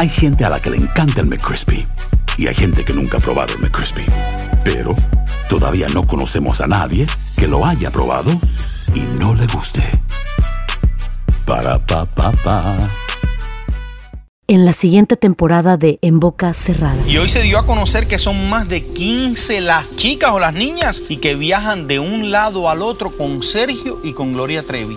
Hay gente a la que le encanta el McCrispy y hay gente que nunca ha probado el McCrispy. Pero todavía no conocemos a nadie que lo haya probado y no le guste. Para pa pa pa. En la siguiente temporada de En Boca Cerrada. Y hoy se dio a conocer que son más de 15 las chicas o las niñas y que viajan de un lado al otro con Sergio y con Gloria Trevi.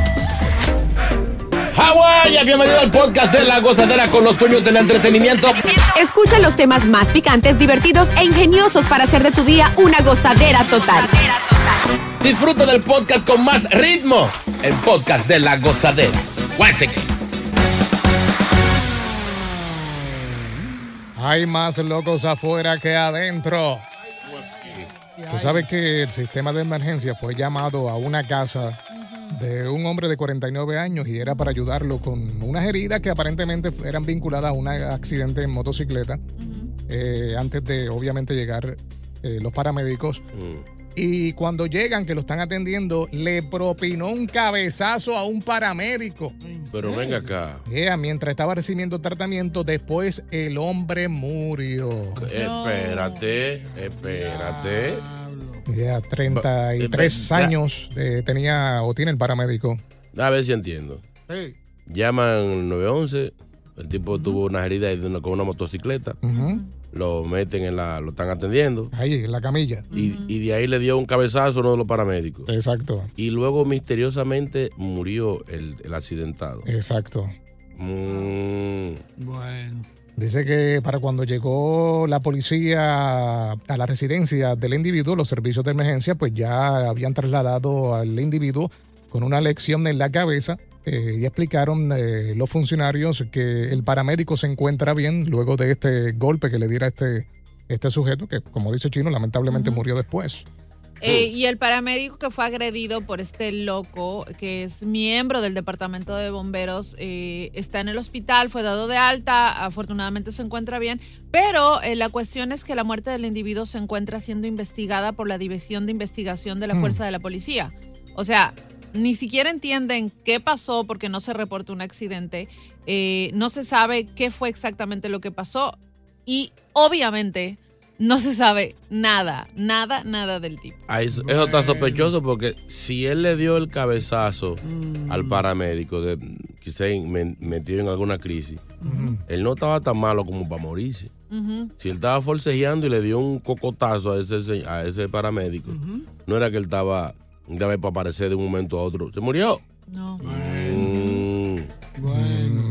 Hawái, bienvenido al podcast de La Gozadera con los dueños del entretenimiento. Escucha los temas más picantes, divertidos e ingeniosos para hacer de tu día una gozadera total. Disfruta del podcast con más ritmo. El podcast de La Gozadera. Guáseque. Hay más locos afuera que adentro. Tú sabes que el sistema de emergencia fue llamado a una casa de un hombre de 49 años y era para ayudarlo con unas heridas que aparentemente eran vinculadas a un accidente en motocicleta. eh, antes de obviamente llegar eh, los paramédicos. Y cuando llegan, que lo están atendiendo, le propinó un cabezazo a un paramédico. Pero venga acá. Yeah, mientras estaba recibiendo tratamiento, después el hombre murió. Espérate, espérate. Ya, 33 Ya. años eh, tenía o tiene el paramédico. A ver si entiendo. Sí. Llaman 911. El tipo tuvo unas heridas de una- con una motocicleta. Lo meten en la. Lo están atendiendo. Ahí, en la camilla. Y, y de ahí le dio un cabezazo a uno de los paramédicos. Exacto, Y luego misteriosamente murió el, el accidentado. exacto. Mm, Bueno. Dice que para cuando llegó la policía a la residencia del individuo, los servicios de emergencia, pues ya habían trasladado al individuo con una lección en la cabeza eh, y explicaron eh, los funcionarios que el paramédico se encuentra bien luego de este golpe que le diera este, este sujeto, que como dice Chino, lamentablemente murió después. Eh, y el paramédico que fue agredido por este loco, que es miembro del departamento de bomberos, eh, está en el hospital, fue dado de alta, afortunadamente se encuentra bien, pero eh, la cuestión es que la muerte del individuo se encuentra siendo investigada por la División de Investigación de la Hmm. Fuerza de la Policía. O sea, ni siquiera entienden qué pasó porque no se reportó un accidente, eh, no se sabe qué fue exactamente lo que pasó y obviamente no se sabe nada, nada, nada del tipo. ahí eso eso está sospechoso porque si él le dio el cabezazo Mm. al paramédico, de, quizá me- metido en alguna crisis, él no estaba tan malo como para morirse. Si él estaba forcejeando y le dio un cocotazo a ese, se- a ese paramédico, no era que él estaba grave para aparecer de un momento a otro. Se murió. No. Mm. Tal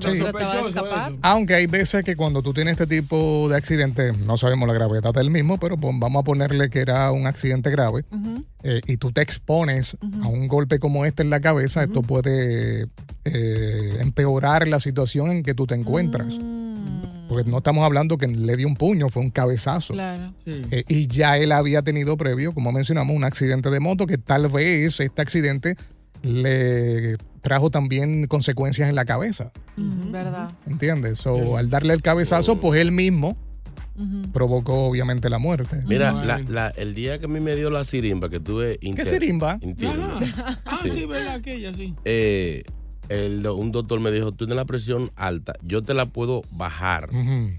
vez Sí. trataba de escapar. Aunque hay veces que cuando tú tienes este tipo de accidente, no sabemos la gravedad del mismo, pero pues vamos a ponerle que era un accidente grave eh, y tú te expones a un golpe como este en la cabeza, esto puede eh, empeorar la situación en que tú te encuentras. Porque no estamos hablando que le dio un puño, fue un cabezazo. Claro. Eh, y ya él había tenido previo, como mencionamos, un accidente de moto que tal vez este accidente le trajo también consecuencias en la cabeza. ¿Verdad? ¿Entiendes? So, al darle el cabezazo, pues él mismo provocó obviamente la muerte. Mira, la- la- el día que a mí me dio la sirimba, que tuve ¿Qué sirimba? interna, Ah, sí, Sí. ¿verdad? Aquella, sí. eh, el un doctor me dijo, tú tienes la presión alta, yo te la puedo bajar, Ujú.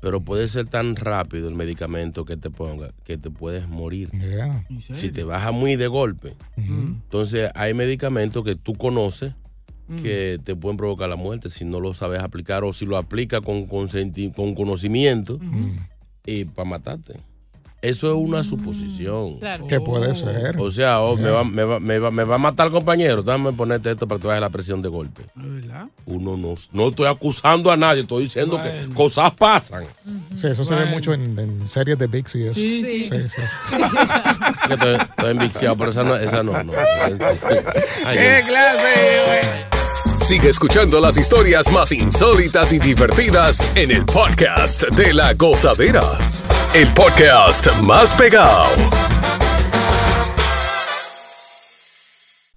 Pero puede ser tan rápido el medicamento que te ponga que te puedes morir. Yeah. Si te baja muy de golpe. Entonces hay medicamentos que tú conoces que te pueden provocar la muerte si no lo sabes aplicar o si lo aplicas con, consenti- con conocimiento y para matarte. Eso es una suposición. Claro. Que puede ser. O sea, oh, me, va, me, va, me, va, me va a matar el compañero. Déjame ponerte esto para que veas la presión de golpe. ¿Verdad? Uno no, no estoy acusando a nadie, estoy diciendo que cosas pasan. Sí, eso se ve mucho en, en series de Bix y eso. Sí, sí. estoy, estoy enviciado, pero esa no, esa no. no. Ay, ¡Qué clase, güey! Sigue escuchando las historias más insólitas y divertidas en el podcast de la gozadera. El podcast más pegado.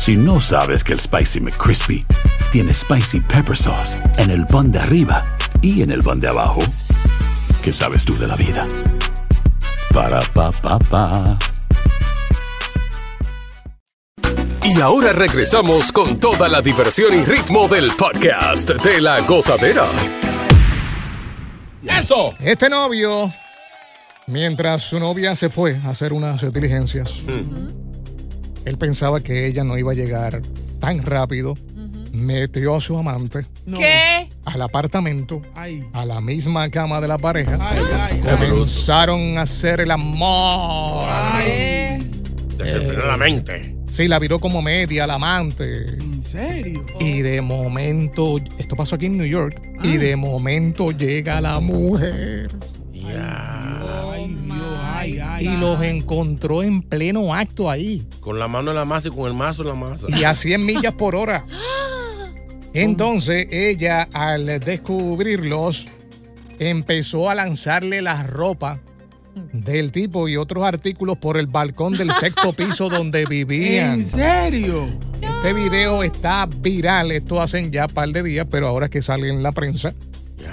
Si no sabes que el Spicy McCrispy tiene Spicy Pepper Sauce en el pan de arriba y en el pan de abajo, ¿qué sabes tú de la vida? Para, pa, pa, pa. Y ahora regresamos con toda la diversión y ritmo del podcast de la gozadera. ¡Eso! Este novio, mientras su novia se fue a hacer unas diligencias, él pensaba que ella no iba a llegar tan rápido. Metió a su amante ¿Qué? al apartamento, Ay. a la misma cama de la pareja. Ay, ay. Comenzaron a hacer el amor. ¿Qué? Desenfrenar la mente. Sí, la viró como media, la amante. ¿En serio? Y de momento, esto pasó aquí en New York, y de momento llega la mujer Dios, y los encontró en pleno acto ahí. Con la mano en la masa y con el mazo en la masa. y a 100 millas por hora. Entonces ella, al descubrirlos, empezó a lanzarle la ropa del tipo y otros artículos por el balcón del sexto piso donde vivían. ¿En serio? Este video está viral, esto hacen ya un par de días, pero ahora es que sale en la prensa.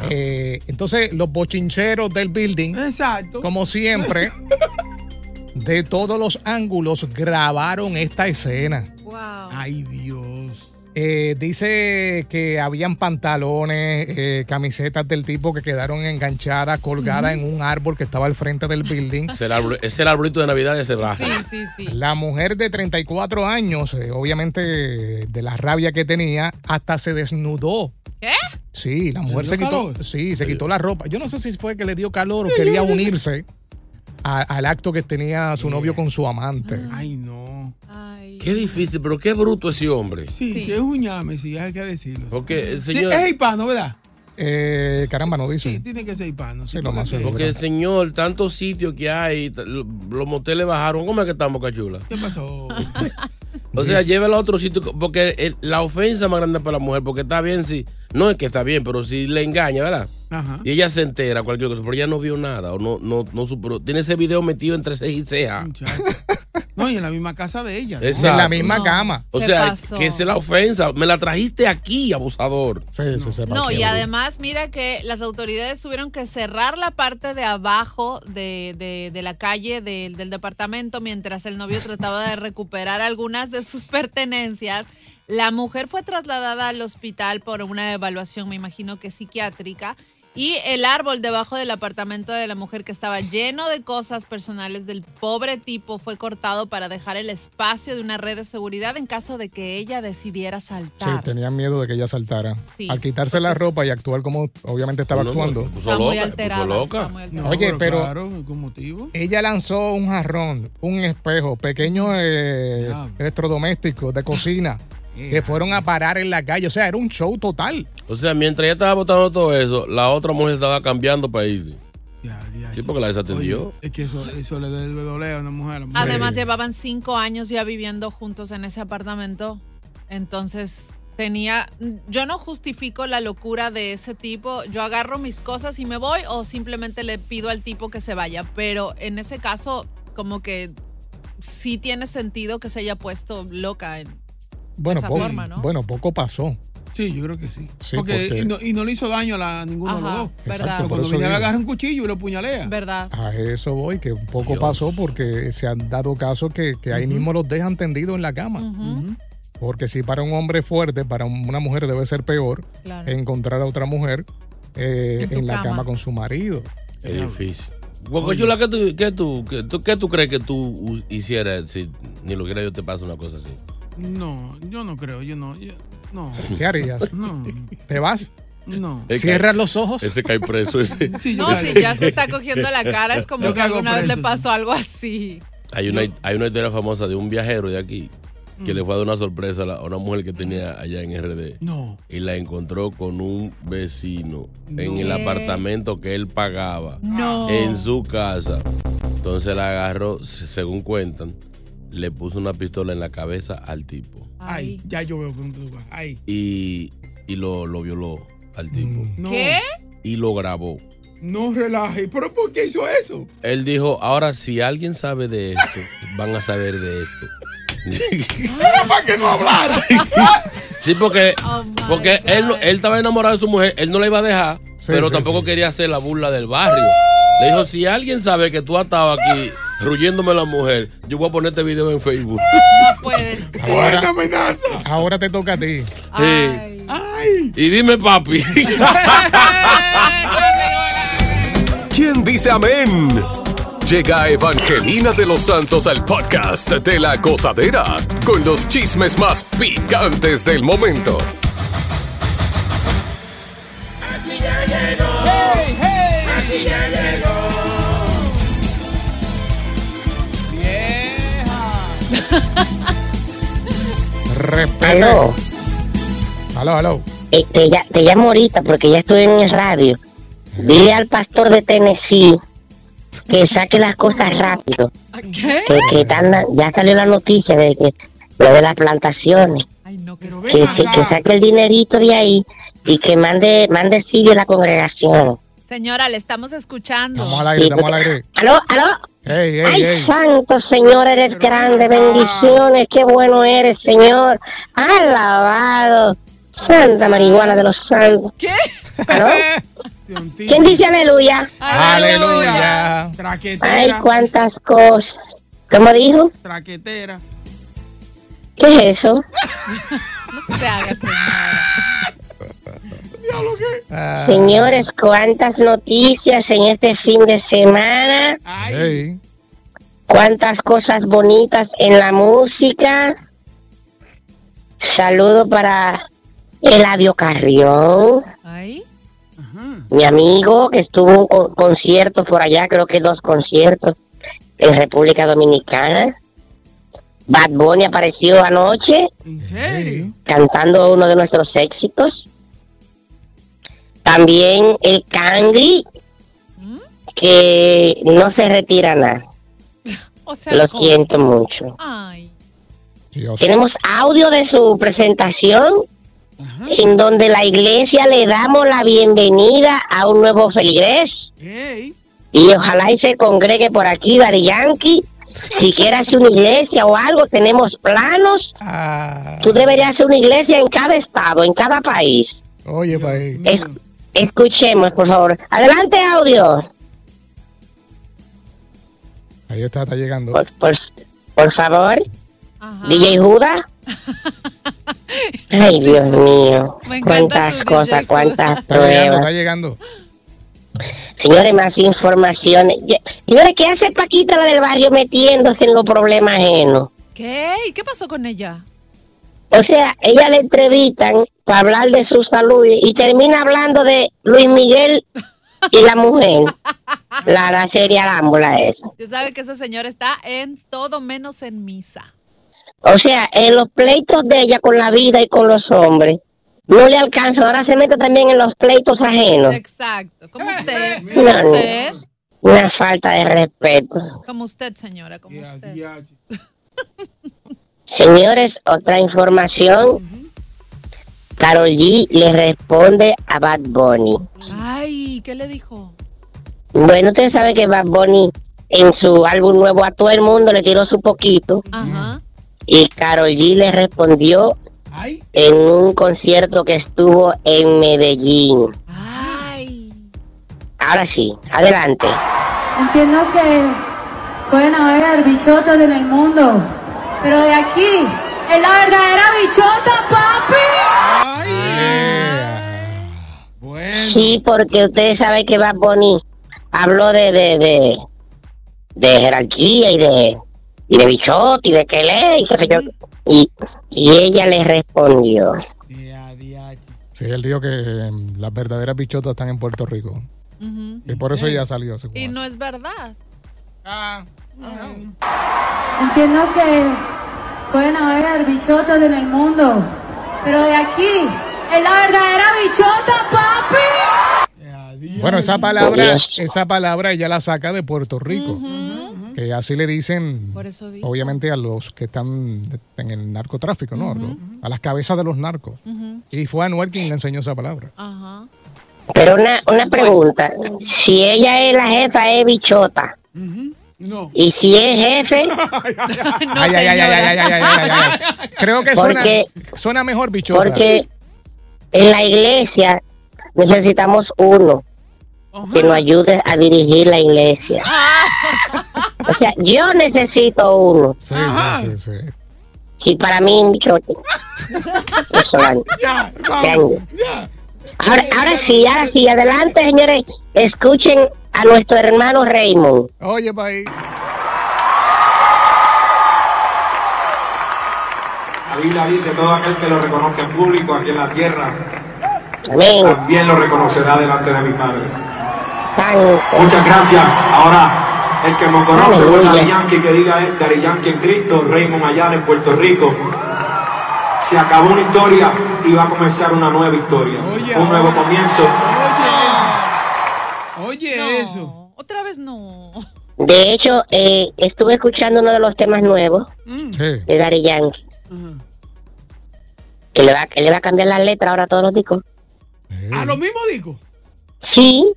Eh, entonces, los bochincheros del building, Exacto. como siempre, de todos los ángulos grabaron esta escena. Wow. Ay, Dios. Eh, dice que habían pantalones, eh, camisetas del tipo que quedaron enganchadas, colgadas en un árbol que estaba al frente del building. Es el, árbol- es el arbolito de Navidad de ese raja. Sí, sí, sí. La mujer de 34 años, eh, obviamente de la rabia que tenía, hasta se desnudó. ¿Qué? Sí, la ¿Se mujer se, quitó, calor? sí, se quitó la ropa. Yo no sé si fue que le dio calor o quería unirse a- al acto que tenía su novio con su amante. Ay, no. Ay. Qué difícil, pero qué bruto ese hombre. Sí, Sí. sí, es un ñame, sí, hay que decirlo. Porque el Sí, señor. es hispano, ¿verdad? Eh, caramba, no dice. Sí, tiene que ser hispano. Sí, lo más porque- seguro. Porque el señor, tantos sitios que hay, los moteles bajaron. ¿Cómo es que estamos, cachula? ¿Qué pasó? O sea, llévela a otro sitio. Porque el- la ofensa más grande para la mujer, porque está bien si. No es que está bien, pero si le engaña, ¿verdad? Ajá. Y ella se entera, cualquier cosa, pero ella no vio nada o no, no, no superó. Tiene ese video metido entre ceja y ceja. No, y en la misma casa de ella. ¿no? En la misma No. cama. O Se sea, pasó. que esa es la ofensa. Me la trajiste aquí, abusador. Sí, sí, se pasó. No, y además, mira que las autoridades tuvieron que cerrar la parte de abajo de, de- de la calle del departamento mientras el novio trataba de recuperar algunas de sus pertenencias. La mujer fue trasladada al hospital por una evaluación, me imagino que psiquiátrica. Y el árbol debajo del apartamento de la mujer que estaba lleno de cosas personales del pobre tipo fue cortado para dejar el espacio de una red de seguridad en caso de que ella decidiera Sí, saltar. tenían miedo de que ella saltara. Sí, Al quitarse la ropa y actuar como obviamente estaba actuando. se puso Está muy loca, se alterada. puso loca. está muy alterada. No, Oye, pero- Claro, con motivo. Ella lanzó un jarrón, un espejo, pequeños eh, Diablo. electrodomésticos de cocina que fueron a parar en la calle. O sea, era un show total. O sea, mientras ella estaba botando todo eso, la otra mujer estaba cambiando países. Ya, ya, Sí, porque la desatendió. Oye, es que eso, eso le debe doler a una mujer. Además, llevaban cinco años ya viviendo juntos en ese apartamento. Entonces, tenía. Yo no justifico la locura de ese tipo. Yo agarro mis cosas y me voy, o simplemente le pido al tipo que se vaya. Pero en ese caso, como que sí tiene sentido que se haya puesto loca. En, Bueno, esa po- forma, ¿no? bueno poco pasó. Sí, yo creo que sí. Sí, porque, porque- Y, no, y no le hizo daño a la- ninguno de los dos. verdad. Exacto, Pero cuando viene a agarrar un cuchillo y lo puñalea. ¿Verdad? A eso voy, que un poco Dios. pasó porque se han dado casos que, que ahí mismo los dejan tendidos en la cama. Porque si para un hombre fuerte, para una mujer debe ser peor Claro. encontrar a otra mujer eh, En la cama. cama con su marido. Es difícil. Guacochula, ¿qué tú, qué, tú, qué, tú, qué tú crees que tú hicieras si ni lo quiera yo te pasa una cosa así? No, yo no creo, yo no. yo- no. ¿Qué harías? No, ¿Te vas? no. Él ¿Cierras cae- los ojos? Ese cae preso. Ese. Sí, No, si ya se está cogiendo la cara, es como Yo que alguna vez le pasó algo así. Hay una, hay una historia famosa de un viajero de aquí que le fue a dar una sorpresa a, la- a una mujer que tenía allá en RD. No. Y la encontró con un vecino en el apartamento que él pagaba No. en su casa. Entonces la agarró, se- según cuentan, le puso una pistola en la cabeza al tipo Ay, ya yo veo por dónde tú vas. Ay. y, y lo, lo violó al tipo No. ¿Qué? y lo grabó. No relaje. ¿Pero por qué hizo eso? Él dijo, ahora si alguien sabe de esto, van a saber de esto. ¿Para que no hablara? Sí, porque, Oh porque él, él estaba enamorado de su mujer, él no la iba a dejar, Sí, pero sí, tampoco sí. quería hacer la burla del barrio. Le dijo, si alguien sabe que tú has estado aquí ruyéndome la mujer, yo voy a poner este video en Facebook. No puede ser. Buena Ahora, amenaza. ahora te toca a ti. Ay. Ay. Y dime, papi. ¿Quién dice amén? Llega Evangelina de los Santos al podcast de la gozadera con los chismes más picantes del momento. Respete. Aló, Aló, aló. eh, te, ya- te llamo ahorita porque ya estoy en el radio. Dile al pastor de Tennessee que saque las cosas rápido. ¿Qué? Que, que ya salió la noticia de que lo de las plantaciones. Ay, no, que. Que, saque el dinerito de ahí y que mande mande sigue a la congregación. Señora, le estamos escuchando. Estamos al aire, estamos al aire. ¿Aló, aló? Ey, ey, Ay, santo Señor, eres grande, bendiciones, qué bueno eres, Señor. Alabado. Santa marihuana de los santos. ¿Qué? ¿Quién dice aleluya? Aleluya. Ay, Traquetera. cuántas cosas. ¿Cómo dijo? Traquetera. ¿Qué es eso? No se haga, señora. Ah, Señores, cuántas noticias en este fin de semana. Ay. Cuántas cosas bonitas en la música. Saludo para Eladio Carrión, Ay. Ajá. mi amigo, que estuvo en un co- concierto por allá, creo que dos conciertos en República Dominicana. Bad Bunny apareció anoche ¿En serio? cantando uno de nuestros éxitos. También el Cangri, ¿Mm? que no se retira nada. O sea, Lo ¿cómo? siento mucho. Ay. Dios. Tenemos audio de su presentación en donde la iglesia le damos la bienvenida a un nuevo feligrés y ojalá y se congregue por aquí Dari Yankee. Si quiere hacer una iglesia o algo, tenemos planos. Ah, Tú deberías hacer una iglesia en cada estado, en cada país. oye, país. Es- escuchemos, por favor. Adelante, audio. Ahí está, está llegando. Por, por, por favor, Ajá. DJ Judas. Ay, Dios mío. Cuántas cosas, DJ cuántas Está llegando, pruebas. está llegando. Señores, más información. Señores, ¿qué hace Paquita la del barrio metiéndose en los problemas ajenos? ¿Qué? ¿Y qué pasó con ella? O sea, ella le entrevistan para hablar de su salud y, termina hablando de Luis Miguel y la mujer. La, la serie Arámbula esa. Usted sabe que esa señora está en todo menos en misa. O sea, en los pleitos de ella con la vida y con los hombres, no le alcanza. Ahora se mete también en los pleitos ajenos. Exacto. Como usted. No, Como no. usted. Una falta de respeto. Como usted, señora. Como usted. Señores, otra información. Carol G le responde a Bad Bunny. Ay, ¿qué le dijo? Bueno, ustedes saben que Bad Bunny en su álbum nuevo a todo el mundo le tiró su poquito Ajá. y Carol G le respondió en un concierto que estuvo en Medellín. Ahora sí, adelante. Entiendo que pueden haber bichotas en el mundo, pero de aquí es la verdadera bichota, papi. Sí, porque ustedes saben que Bad Bunny habló de, de, de, de jerarquía y de, y de bichot y de que lee y qué sé yo. Y, y ella le respondió. Sí, él dijo que mm, las verdaderas bichotas están en Puerto Rico. Y por eso ella salió. Y no es verdad. Ah. Entiendo que pueden haber bichotas en el mundo, pero de aquí es la verdadera bichota. Bueno, esa palabra, esa palabra ella la saca de Puerto Rico. Que así le dicen, obviamente, a los que están en el narcotráfico, ¿no? A las cabezas de los narcos. Y fue Anuel quien le enseñó esa palabra. Pero una, una pregunta. Si ella es la jefa, es bichota. No. Y si es jefe. ay, Creo que suena, suena mejor bichota. Porque en la iglesia necesitamos uno que nos ayude a dirigir la iglesia. O sea, yo necesito uno. Sí, sí, sí, sí. Y para mí, un bichote. Eso va. Ya, ya. Ahora, ahora sí, ahora sí, adelante, señores. Escuchen a nuestro hermano Raymond. Oye, país. La Biblia dice, todo aquel que lo reconozca en público aquí en la tierra, Amén. también lo reconocerá delante de mi Padre. Santo. Muchas gracias. Ahora, el que me conoce Aleluya. Dari Yankee, que diga es Dari Yankee en Cristo, Raymond Ayala en Puerto Rico. Se acabó una historia y va a comenzar una nueva historia. un nuevo comienzo. Oye, eso. Otra vez no. De hecho, eh, estuve escuchando uno de los temas nuevos Sí. de Daddy Yankee. Que le, va, que le va a cambiar la letra ahora a todos los discos. A lo mismo digo. Sí.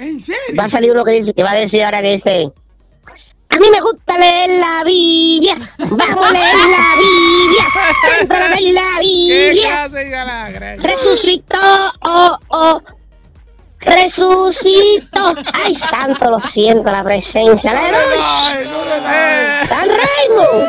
¿En serio? Va a salir uno que dice, que va a decir ahora que dice. A mí me gusta leer la Biblia. Vamos a leer la Biblia. Vamos a leer la ¿Qué Biblia. Resucitó, oh, oh. Resucitó. Ay, santo, lo siento, la presencia. ¡Aleluya! ¡San Raymond!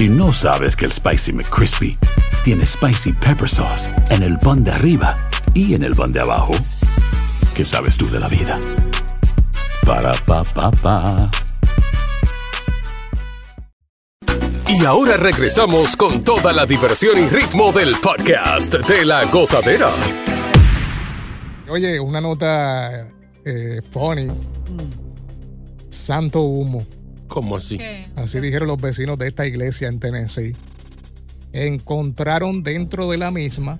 Si no sabes que el Spicy McCrispy tiene Spicy Pepper Sauce en el pan de arriba y en el pan de abajo, ¿qué sabes tú de la vida? Para, pa, pa, pa. Y ahora regresamos con toda la diversión y ritmo del podcast de la gozadera. Oye, una nota eh, funny. Santo humo. ¿Cómo así? Así dijeron los vecinos de esta iglesia en Tennessee. Encontraron dentro de la misma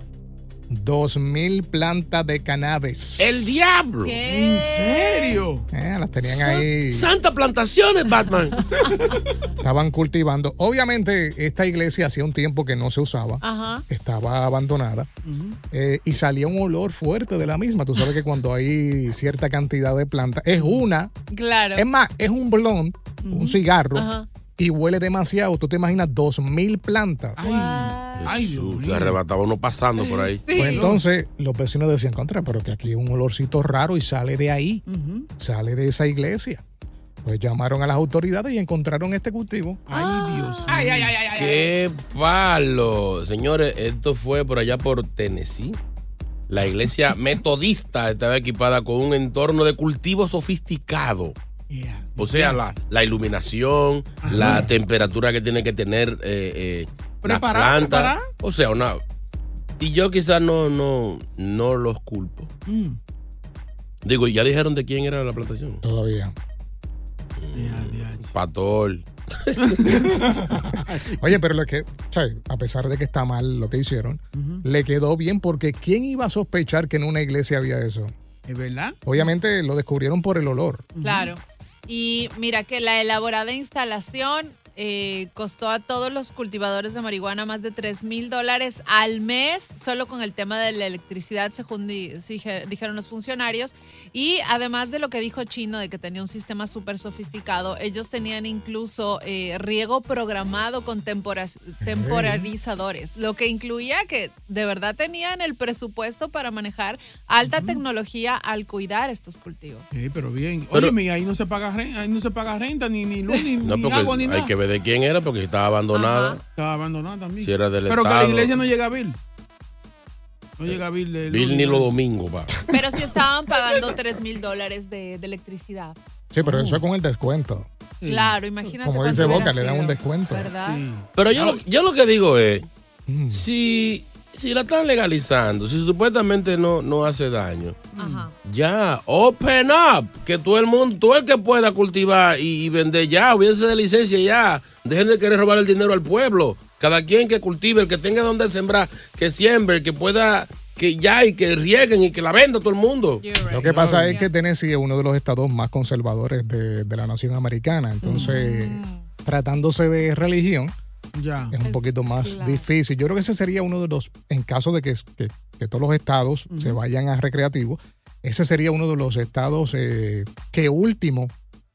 dos mil plantas de cannabis. ¡El diablo! ¿En serio? Eh, las tenían ahí. Santa plantaciones, Batman. Estaban cultivando. Obviamente, esta iglesia hacía un tiempo que no se usaba. Ajá. Estaba abandonada. eh, y salía un olor fuerte de la misma. Tú sabes que cuando hay cierta cantidad de plantas, es una. Claro. Es más, es un blond, un cigarro. Ajá. Y huele demasiado. Tú te imaginas dos mil plantas. Jesús, se arrebataba uno pasando por ahí. Pues entonces los vecinos decían, contra, pero que aquí hay un olorcito raro y sale de ahí, sale de esa iglesia. Pues llamaron a las autoridades y encontraron este cultivo. Ay, Dios. Ay, ay, ay, ay, ay. ¡Qué palo! Señores, esto fue por allá por Tennessee. La iglesia metodista estaba equipada con un entorno de cultivo sofisticado. O sea, la, la iluminación, la temperatura que tiene que tener eh, eh, preparado. O sea, una. Y yo quizás no, no, no los culpo. Mm. Digo, ¿ya dijeron de quién era la plantación? Todavía. Patol. Oye, pero lo que, ¿sabes? a pesar de que está mal lo que hicieron, le quedó bien porque ¿quién iba a sospechar que en una iglesia había eso? ¿Es verdad? Obviamente lo descubrieron por el olor. Claro. Y mira que la elaborada instalación eh, costó a todos los cultivadores de marihuana más de 3 mil dólares al mes, solo con el tema de la electricidad, según di- dije- dijeron los funcionarios. Y además de lo que dijo Chino, de que tenía un sistema súper sofisticado, ellos tenían incluso eh, riego programado con tempora- temporarizadores, lo que incluía que de verdad tenían el presupuesto para manejar alta tecnología al cuidar estos cultivos. Sí, pero bien. Pero- Oye, ahí no se paga renta, ahí no se paga renta, ni, ni luz, ni, No, ni porque agua, ni nada. hay que de quién era, porque si estaba abandonada. Estaba abandonada también. Si era del pero que la iglesia no llega a Bill. No llega a Bill. de Bill ni los domingos, va. Pero sí estaban pagando 3 mil dólares de, de electricidad. Sí, pero eso es con el descuento. Claro, imagínate. Como dice Boca, le dan un descuento. ¿Verdad? Pero yo, lo, yo lo que digo es, si, si la están legalizando, si supuestamente no, no hace daño, Ajá. ya, open up, que todo el mundo, todo el que pueda cultivar y, y vender ya, olvídense de licencia ya, dejen de querer robar el dinero al pueblo. Cada quien que cultive, el que tenga donde sembrar, que siembre, el que pueda, que ya y que rieguen y que la venda todo el mundo. Lo que pasa es que Tennessee es uno de los estados más conservadores de, de la nación americana. Entonces, tratándose de religión, Ya. es un poquito más difícil. Yo creo que ese sería uno de los, en caso de que, que- que todos los estados se vayan a recreativo, ese sería uno de los estados eh, que último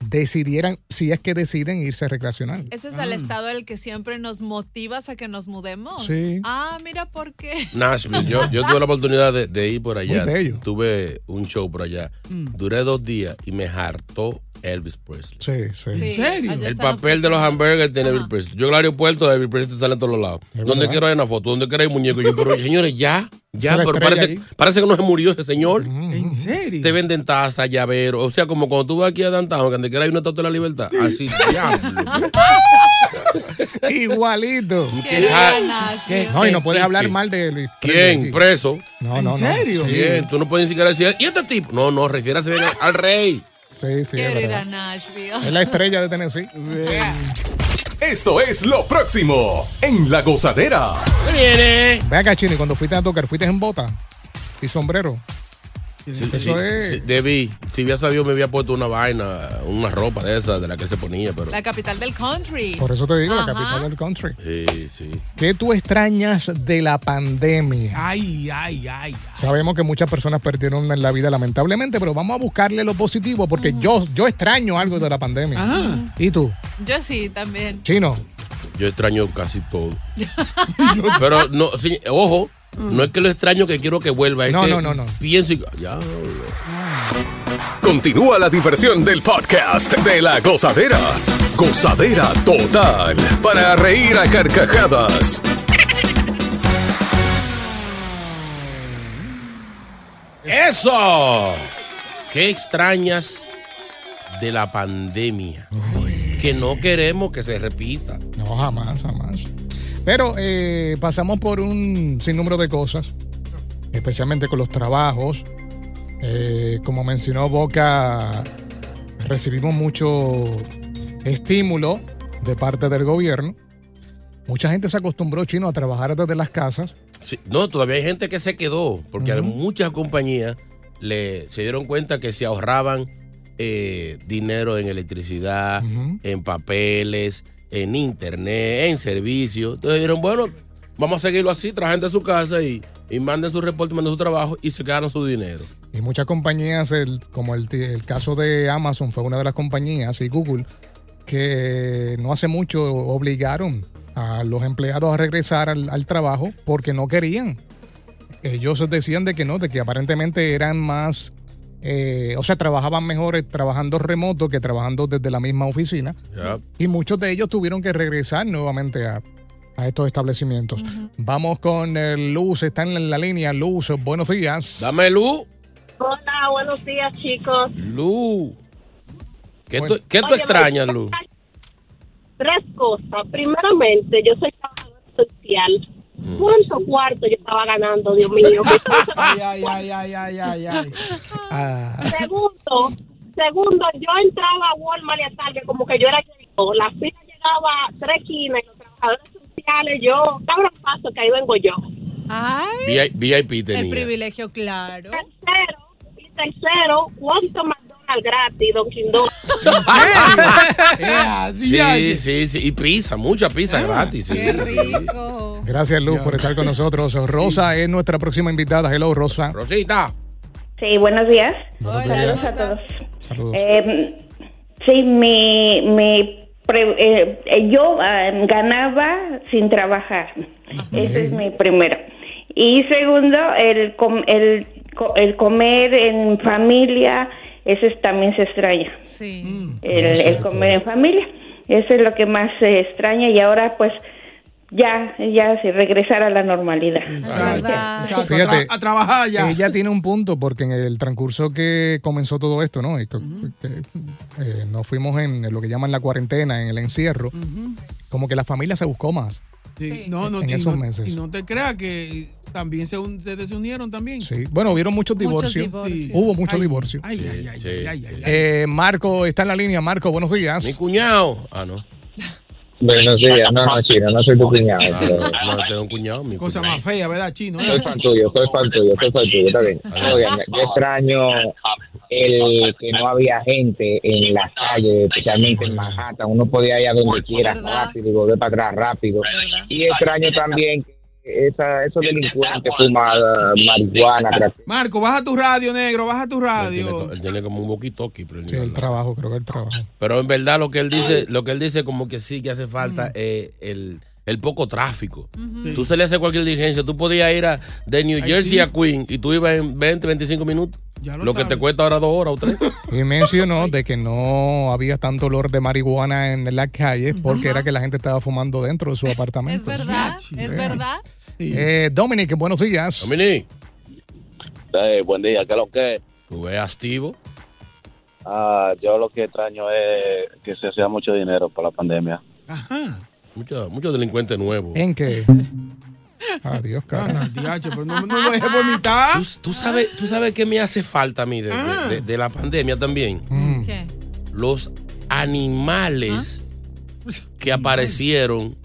decidieran, si es que deciden irse recreacional. Ese es el estado el que siempre nos motivas a que nos mudemos. Sí. Ah, mira por qué. Nashville, yo, yo tuve la oportunidad de, de ir por allá. Muy bello. Tuve un show por allá. Mm. Duré dos días y me hartó Elvis Presley. Sí, sí. ¿En serio? El papel de los hamburgers tiene Elvis Presley. Yo en el aeropuerto de Elvis Presley sale en todos lados. Donde quiera hay una foto, donde quiera hay muñeco. Y yo, pero señores, ya, ya, pero parece, que no se murió ese señor. ¿En serio? Te venden taza, llavero. O sea, como cuando tú vas aquí a Downtown, que donde quiera hay una estatua de la libertad. Así, diablo. Igualito. Qué qué No, y no puedes hablar mal de Elvis. ¿Quién? ¿Preso? No, no, no. Sí. ¿Quién? Tú no puedes ni siquiera decir, ¿y este tipo? No, no, refiérase bien al rey. Sí, sí, es Quiero ir verdad. a Nashville. Es la estrella de Tennessee. Esto es lo próximo en La Gozadera. viene? Ve acá, Chini, cuando fuiste a tocar, ¿fuiste en bota y sombrero? Sí, Eso sí, es- sí, debí. Si hubiera sabido, me había puesto una vaina, una ropa de esa, de la que se ponía, pero. La capital del country. Por eso te digo, Ajá. la capital del country. Sí, sí. ¿Qué tú extrañas de la pandemia? Ay, ay, ay. Sabemos que muchas personas perdieron la vida lamentablemente, pero vamos a buscarle lo positivo porque yo, yo extraño algo de la pandemia. Ajá. ¿Y tú, Yo sí, también. Chino? Yo extraño casi todo. pero no, sí, ojo, no es que lo extraño que quiero que vuelva. Es No, que no, no, no. Pienso y. Ya. Continúa la diversión del podcast de La Gozadera. Gozadera total para reír a carcajadas. ¡Eso! ¿Qué extrañas de la pandemia? Que no queremos que se repita. No, jamás, jamás. Pero eh, pasamos por un sinnúmero de cosas, especialmente con los trabajos. Eh, como mencionó Boca, recibimos mucho estímulo de parte del gobierno. Mucha gente se acostumbró, chino, a trabajar desde las casas. Sí, no, todavía hay gente que se quedó, porque Ujú. muchas compañías le, se dieron cuenta que se ahorraban eh, dinero en electricidad, en papeles, en internet, en servicios. Entonces dijeron, bueno, vamos a seguirlo así, trabajen de su casa y, y manden su reporte, manden su trabajo y se quedaron su dinero. Y muchas compañías, el- como el, el caso de Amazon fue una de las compañías, y Google, que no hace mucho obligaron a los empleados a regresar al, al trabajo porque no querían. Ellos decían de que no, de que aparentemente eran más, eh, o sea, trabajaban mejor eh, trabajando remoto que trabajando desde la misma oficina. Y muchos de ellos tuvieron que regresar nuevamente a, a estos establecimientos. Vamos con eh, Luz, está en la línea. Luz, buenos días. Dame luz. Hola, buenos días, chicos. Luz. ¿Qué, tú, qué tú Oye, extrañas, Luz? Tres cosas. Primeramente, yo soy trabajadora social. ¿Cuánto cuarto yo estaba ganando, Dios mío? Ay, ay, ay, ay, ay, ay, ay. Segundo, segundo, yo entraba a Walmart y a Target como que yo era yo. La fila llegaba a tres esquinas y los trabajadores sociales, yo, cabra paso que ahí vengo yo. Ay, Vi- VIP el tenía. privilegio, claro. Tercero, y tercero, ¿cuánto McDonald's gratis, Don Quindón? Sí, sí, sí. Y pizza, mucha pizza gratis. Sí, sí. Gracias, Luz, por estar con nosotros. Rosa es nuestra próxima invitada. Hello, Rosa. Rosita. Sí, buenos días. Buenos Saludos días. a todos. Saludos. Eh, sí, mi, mi pre- eh, eh, yo ah, ganaba sin trabajar. Ese es mi primero. Y segundo, el, com- el, el comer en familia, ese es- también se extraña. Sí. El, Ah, el comer en familia. Eso es lo que más se extraña y ahora pues ya, ya se regresar a la normalidad. Exacto, Fíjate, a, tra- a trabajar ya. Ella tiene un punto porque en el transcurso que comenzó todo esto, ¿no? Y que- que, eh, nos fuimos en lo que llaman la cuarentena, en el encierro, como que la familia se buscó más. Sí, No, no, en esos no- meses. Y no te creas que también se, un- se desunieron también. Sí. Bueno, hubieron muchos Muchos divorcios. divorcios. Hubo muchos Ay, divorcios. ay, ay, ay, ay, ay, ay. Eh, Marco está en la línea. Marco, buenos días. Mi cuñado. Ah, no. Buenos días, no, no, chino, no soy tu cuñado. Ah, pero- no, tengo un cuñado. Mi Cosa cuñado. más fea, ¿verdad, chino? Soy fan tuyo, soy fan tuyo, soy fan tuyo, está bien. Oigan, yo extraño el que no había gente en las calles, especialmente en Manhattan. Uno podía ir a donde quiera rápido y volver para atrás rápido. Y extraño también que esa, esos delincuentes fuman marihuana. Marco, baja tu radio, negro, baja tu Él radio. tiene, él tiene como un él Sí, el trabajo, creo que el trabajo. Pero en verdad lo que él dice, lo que él dice como que sí que hace falta eh, el, el poco tráfico. Tú se le hace cualquier diligencia, tú podías ir a, de New Ay, Jersey sí. a Queen y tú ibas en 20, 25 minutos. lo Lo, que te cuesta ahora dos horas o tres. Y mencionó de que no había tanto olor de marihuana en las calles porque era que la gente estaba fumando dentro de su apartamento. ¿Es verdad? ¿Es verdad? Eh, Dominic, buenos días. Dominic. Eh, buen día, ¿qué es lo que? ¿Tú ves activo? Ah, yo lo que extraño es que se hacía mucho dinero por la pandemia. Ajá. Muchos muchos delincuentes nuevos. ¿En qué? Adiós, cara. Diache, pero no, no lo dejes vomitar. ¿Tú, tú sabes, ¿Tú sabes qué me hace falta a mí de, de- Ah. de- de la pandemia también? ¿Qué? Los animales que aparecieron,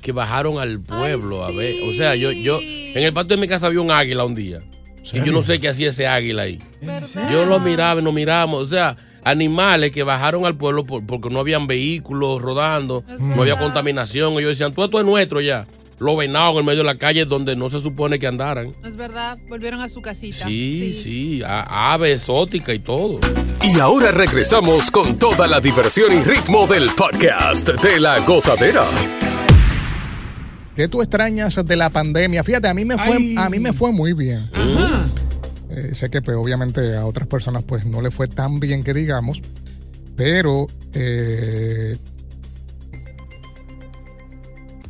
que bajaron al pueblo a ver. O sea, yo, yo, en el patio de mi casa había un águila un día. Y yo no sé qué hacía ese águila ahí. Yo lo miraba y nos miramos. O sea, animales que bajaron al pueblo por- porque no habían vehículos rodando, no había contaminación. Ellos decían, todo esto es nuestro ya. Los venados en el medio de la calle donde no se supone que andaran. Es verdad, volvieron a su casita. Sí, sí, a- ave exótica y todo. Y ahora regresamos con toda la diversión y ritmo del podcast de la gozadera. ¿Qué tú extrañas de la pandemia? Fíjate, a mí me fue, Ay. a mí me fue muy bien. Eh, sé que pues, obviamente a otras personas pues no le fue tan bien que digamos, pero eh,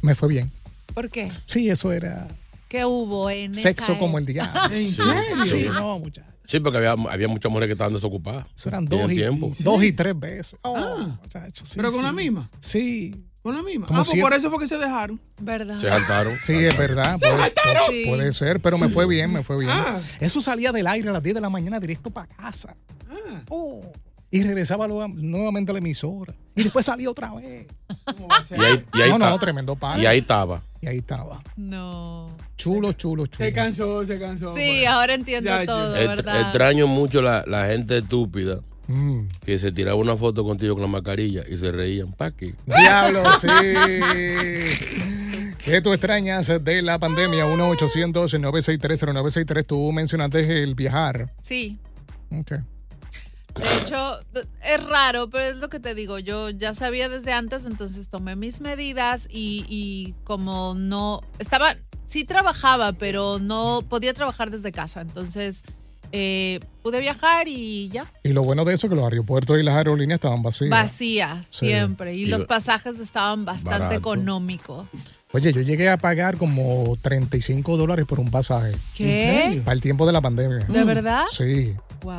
me fue bien. ¿Por qué? Sí, eso era ¿Qué hubo en sexo esa como el diablo. ¿En Sí, serio? Sí, no, muchachos. Sí, porque había, había muchas mujeres que estaban desocupadas. Eso eran dos y, tiempo. dos y tres veces. Oh, Ah. muchachos, sí, ¿Pero con sí. la misma? Sí. Con la misma. Como ah, pues por eso fue que se dejaron. ¿Verdad? Se saltaron. Sí, es verdad. ¡Se Puede, saltaron! puede- puede ser, pero me fue bien, me fue bien. Ah. Eso salía del aire a las 10 de la mañana directo para casa. Ah. Oh. Y regresaba nuevamente a la emisora. Y después salía otra vez. Y ahí, y ahí no, no, estaba. tremendo padre. Y ahí estaba. Y ahí estaba. No. Chulo, chulo, chulo. Se cansó, se cansó. Sí, ahora entiendo Ya, todo, ¿verdad? extraño mucho la, la gente estúpida Mm. que se tiraba una foto contigo con la mascarilla y se reían. ¿Para qué? Diablo, sí. ¿Qué tú extrañas de la pandemia? 1-800-963-0963. Tú mencionaste el viajar. Sí. Ok. De hecho, es raro, pero es lo que te digo. Yo ya sabía desde antes, entonces tomé mis medidas y, y como no estaba, sí trabajaba, pero no podía trabajar desde casa. Entonces eh, pude viajar y ya. Y lo bueno de eso es que los aeropuertos y las aerolíneas estaban vacías. Vacías Sí. siempre. Y Y los lo- pasajes estaban bastante Barato. económicos. Oye, yo llegué a pagar como 35 dólares por un pasaje. ¿Qué? Para el tiempo de la pandemia. ¿De verdad? Sí.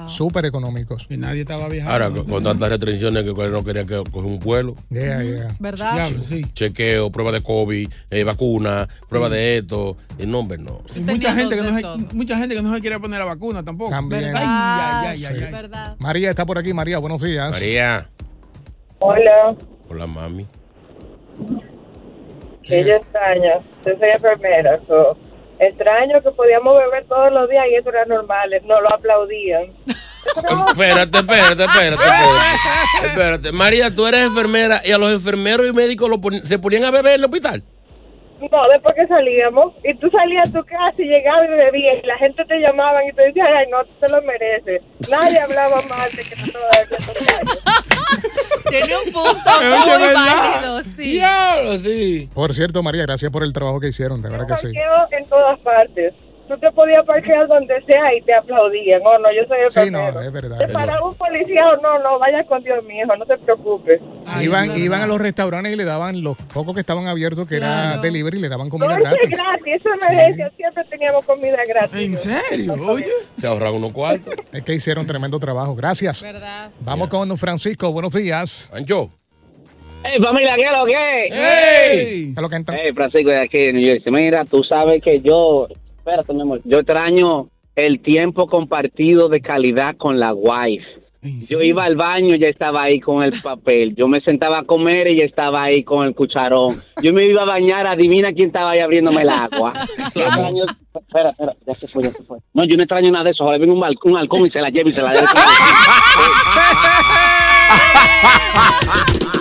Súper económicos. Y nadie estaba viajando. Ahora, con, con tantas restricciones que no quería que coger un vuelo. Yeah, yeah. ¿Verdad? Chequeo, prueba de COVID, eh, vacuna, prueba de esto. El nombre no. Y mucha gente, que no se, mucha gente que no se quiere poner la vacuna tampoco. También. Ay, ay, ay, ay, Sí. ay. María está por aquí. María, buenos días. María. Hola, Hola, mami. que yo extraño. Yo soy enfermera. so, extraño que podíamos beber todos los días y eso era normal. No lo aplaudían. Espérate, espérate, espérate, espérate. María, tú eres enfermera y a los enfermeros y médicos lo pon- se ponían a beber en el hospital. No, después que salíamos, y tú salías a tu casa y llegabas y bebías, y la gente te llamaba y te decía, ay, no, tú te lo mereces. Nadie hablaba mal de que tú te Tiene un punto muy válido, sí. Diablo, sí. Por cierto, María, gracias por el trabajo que hicieron, de verdad que sí. en todas partes. Tú te podías parquear donde sea y te aplaudían. Oh, no, yo soy Sí, enfermero. no, es verdad. Te paraba un policía o no, no, vaya con Dios mío, no te preocupes. Iban, iban a los restaurantes y le daban los pocos que estaban abiertos, que era delivery, y le daban No, comida eso es gratis. gratis, eso es emergencia, siempre teníamos comida gratis. ¿En serio? Oye. Se ahorran unos cuartos. Es que hicieron tremendo trabajo. Gracias. Vamos con don Francisco. Buenos días. Ancho. Hey, familia, ¿qué es lo que? ¡Hey! ¿Qué lo que entra? Hey, Francisco de aquí de New Jersey. Mira, tú sabes que yo, espérate, mi amor, yo extraño el tiempo compartido de calidad con la wife. Yo iba al baño y ya estaba ahí con el papel. Yo me sentaba a comer y ya estaba ahí con el cucharón. Yo me iba a bañar, adivina quién estaba ahí abriéndome el agua. Yo extraño- Espera, espera, ya se fue, ya se fue. No, yo no extraño nada de eso. Ahora viene un, bal- un halcón y se la lleva y se la deja.